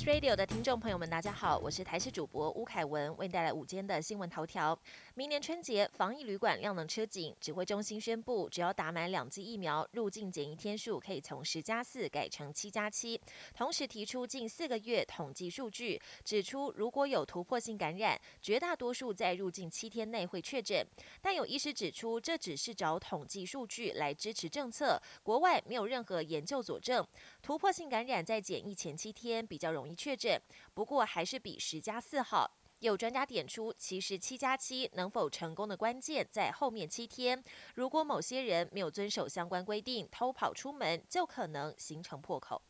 Radio 的听众朋友们，大家好，我是台视主播吴凯文，为您带来午间的新闻头条。明年春节防疫旅馆量能吃紧，指挥中心宣布，只要打满两剂疫苗，入境检疫天数可以从十加四改成七加七。同时提出近四个月统计数据，指出如果有突破性感染，绝大多数在入境七天内会确诊。但有医师指出，这只是找统计数据来支持政策，国外没有任何研究佐证突破性感染在检疫前七天比较容易确诊。不过还是比十加四好。有专家点出，其实七加七能否成功的关键在后面七天。如果某些人没有遵守相关规定，偷跑出门，就可能形成破口。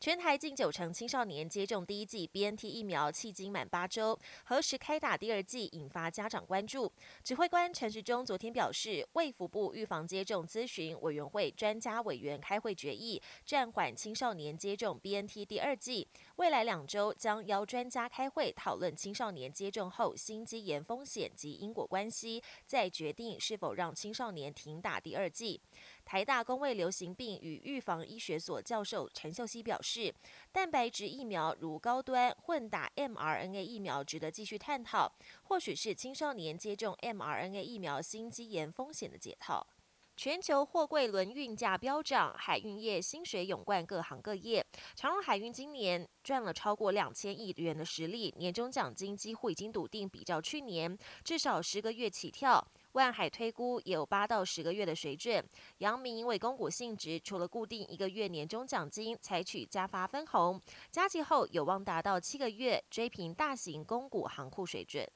全台近九成青少年接种第一剂 BNT 疫苗，迄今满八周，何时开打第二剂引发家长关注。指挥官陈时中昨天表示，卫福部预防接种咨询委员会专家委员开会决议，暂缓青少年接种 BNT 第二剂，未来两周将邀专家开会讨论青少年接种后心肌炎风险及因果关系，再决定是否让青少年停打第二剂。台大公卫流行病与预防医学所教授陈秀熙表示，是蛋白质疫苗如高端混打 mRNA 疫苗值得继续探讨，或许是青少年接种 mRNA 疫苗心肌炎风险的解套。全球货柜轮运价飙涨，海运业薪水涌灌各行各业。长荣海运今年赚了超过两千亿元的实力，年终奖金几乎已经笃定，比较去年至少十个月起跳。万海推估也有八到十个月的水准。阳明因为公股性质，除了固定一个月年终奖金，采取加发分红，加急后有望达到七个月，追平大型公股行库水准。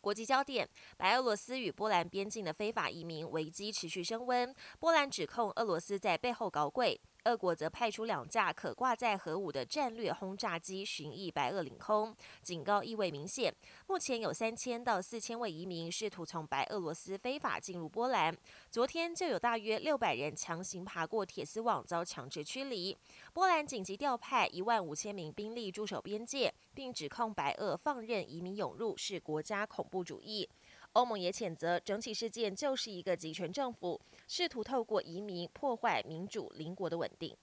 国际焦点：白俄罗斯与波兰边境的非法移民危机持续升温，波兰指控俄罗斯在背后搞鬼。俄国则派出两架可挂载核武的战略轰炸机巡弋白俄领空，警告意味明显。目前有三千到四千位移民试图从白俄罗斯非法进入波兰，昨天就有大约六百人强行爬过铁丝网遭强制驱离。波兰紧急调派一万五千名兵力驻守边界，并指控白俄放任移民涌入是国家恐怖主义。欧盟也谴责整起事件就是一个集权政府试图透过移民破坏民主邻国的稳定。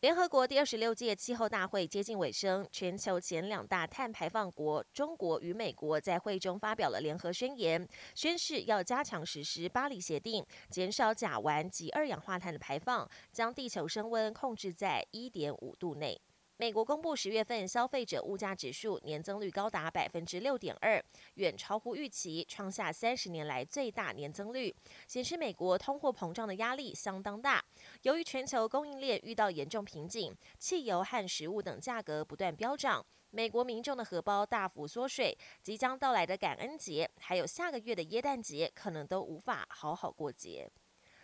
联合国第二十六届气候大会接近尾声，全球前两大碳排放国中国与美国在会中发表了联合宣言，宣誓要加强实施巴黎协定，减少甲烷及二氧化碳的排放，将地球升温控制在一点五度内。美国公布十月份消费者物价指数年增率高达百分之六点二，远超乎预期，创下三十年来最大年增率，显示美国通货膨胀的压力相当大。由于全球供应链遇到严重瓶颈，汽油和食物等价格不断飙涨，美国民众的荷包大幅缩水，即将到来的感恩节，还有下个月的耶诞节，可能都无法好好过节。